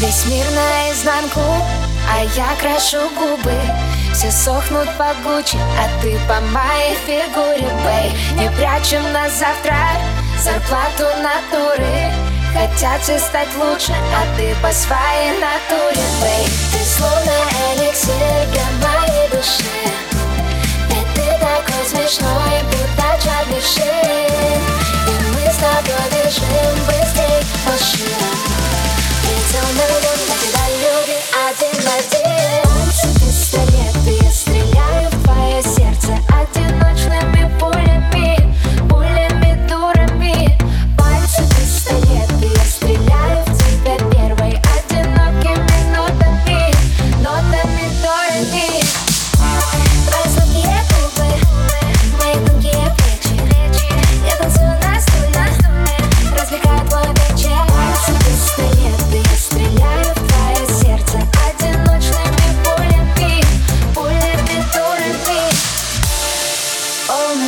Весь мир наизнанку, а я крашу губы. Все сохнут по Гуччи, а ты по моей фигуре, бэй. Не прячем на завтра зарплату натуры. Хотят все стать лучше, а ты по своей натуре, бэй. Ты словно эликсир для моей души. Ведь ты такой смешной, будто Чарли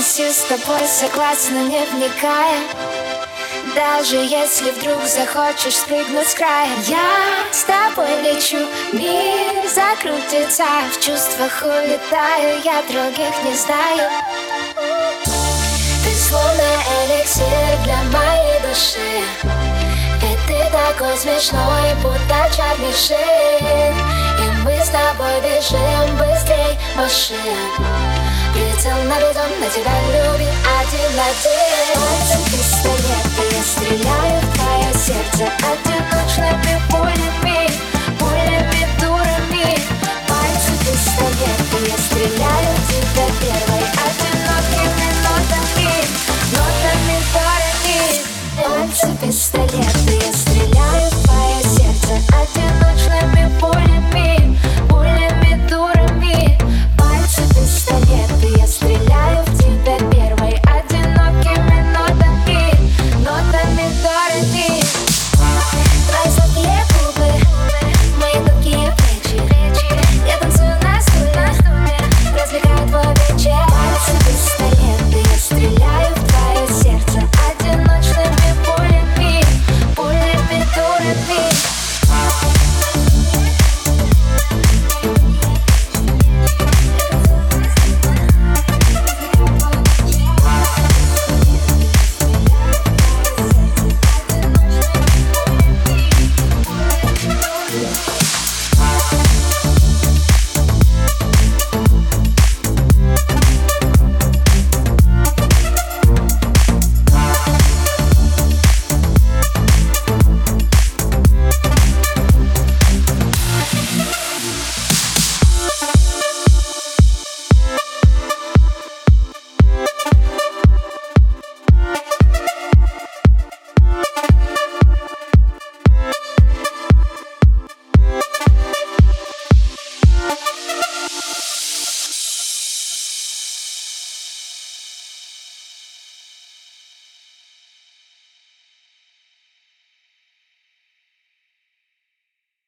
Полностью с тобой согласна, не вникая. Даже если вдруг захочешь спрыгнуть с края. Я с тобой лечу, мир закрутится. В чувствах улетаю, я других не знаю. Ты словно эликсир для моей души. Ведь ты такой смешной, будто Шин. И мы с тобой бежим большие Прилетел на бизон, на тебя любит один один Пальцы пистолеты стреляют в твое сердце. Одиночными пулями, пулями дурами. Пальцы пистолеты стреляют в тебя первой. Одинокими нотами, нотами парами Пальцы пистолеты стреляют